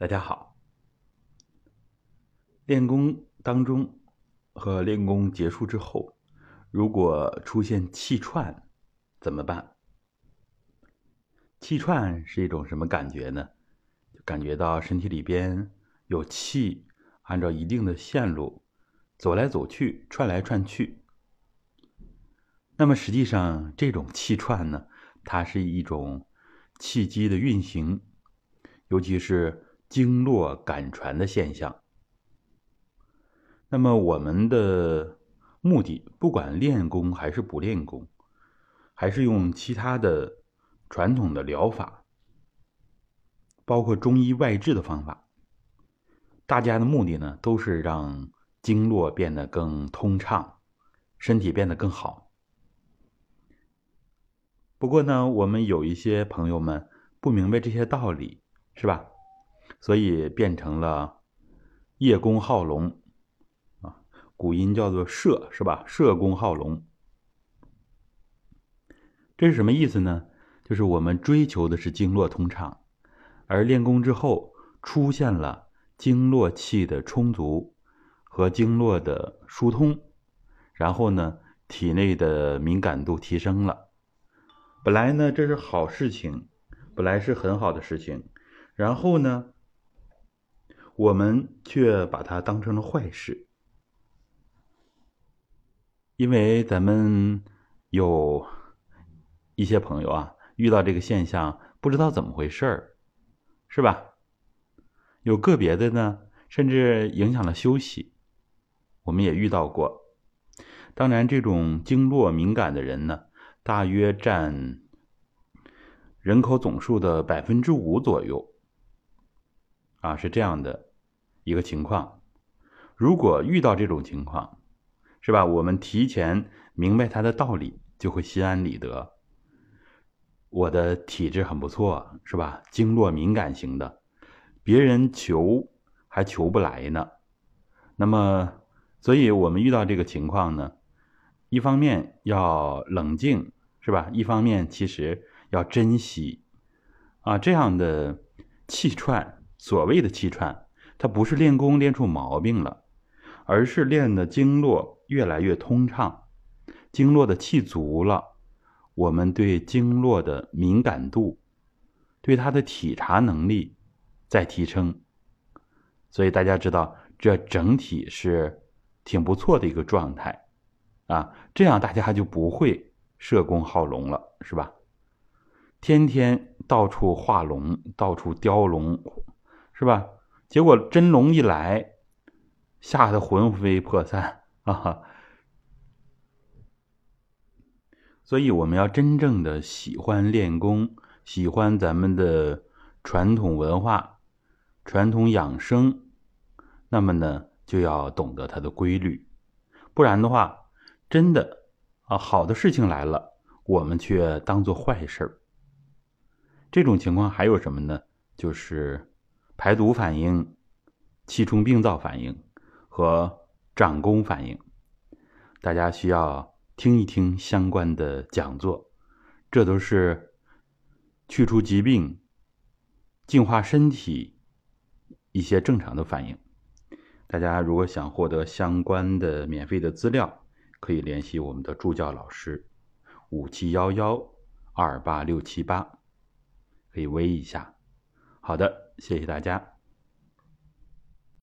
大家好。练功当中和练功结束之后，如果出现气喘，怎么办？气喘是一种什么感觉呢？感觉到身体里边有气，按照一定的线路走来走去，串来串去。那么实际上，这种气串呢，它是一种气机的运行，尤其是经络感传的现象。那么我们的目的，不管练功还是不练功，还是用其他的传统的疗法，包括中医外治的方法，大家的目的呢，都是让经络变得更通畅，身体变得更好。不过呢，我们有一些朋友们不明白这些道理，是吧？所以变成了叶公好龙啊，古音叫做射，是吧？射公好龙，这是什么意思呢？就是我们追求的是经络通畅，而练功之后出现了经络气的充足和经络的疏通，然后呢，体内的敏感度提升了。本来呢，这是好事情，本来是很好的事情，然后呢，我们却把它当成了坏事，因为咱们有一些朋友啊，遇到这个现象不知道怎么回事儿，是吧？有个别的呢，甚至影响了休息，我们也遇到过。当然，这种经络敏感的人呢。大约占人口总数的百分之五左右，啊，是这样的一个情况。如果遇到这种情况，是吧？我们提前明白它的道理，就会心安理得。我的体质很不错，是吧？经络敏感型的，别人求还求不来呢。那么，所以我们遇到这个情况呢？一方面要冷静，是吧？一方面其实要珍惜，啊，这样的气串，所谓的气串，他不是练功练出毛病了，而是练的经络越来越通畅，经络的气足了，我们对经络的敏感度，对它的体察能力在提升，所以大家知道，这整体是挺不错的一个状态。啊，这样大家就不会社工好龙了，是吧？天天到处画龙，到处雕龙，是吧？结果真龙一来，吓得魂飞魄散啊！所以我们要真正的喜欢练功，喜欢咱们的传统文化、传统养生，那么呢，就要懂得它的规律，不然的话。真的啊，好的事情来了，我们却当做坏事儿。这种情况还有什么呢？就是排毒反应、气冲病灶反应和长功反应。大家需要听一听相关的讲座，这都是去除疾病、净化身体一些正常的反应。大家如果想获得相关的免费的资料，可以联系我们的助教老师，五七幺幺二八六七八，可以微一下。好的，谢谢大家。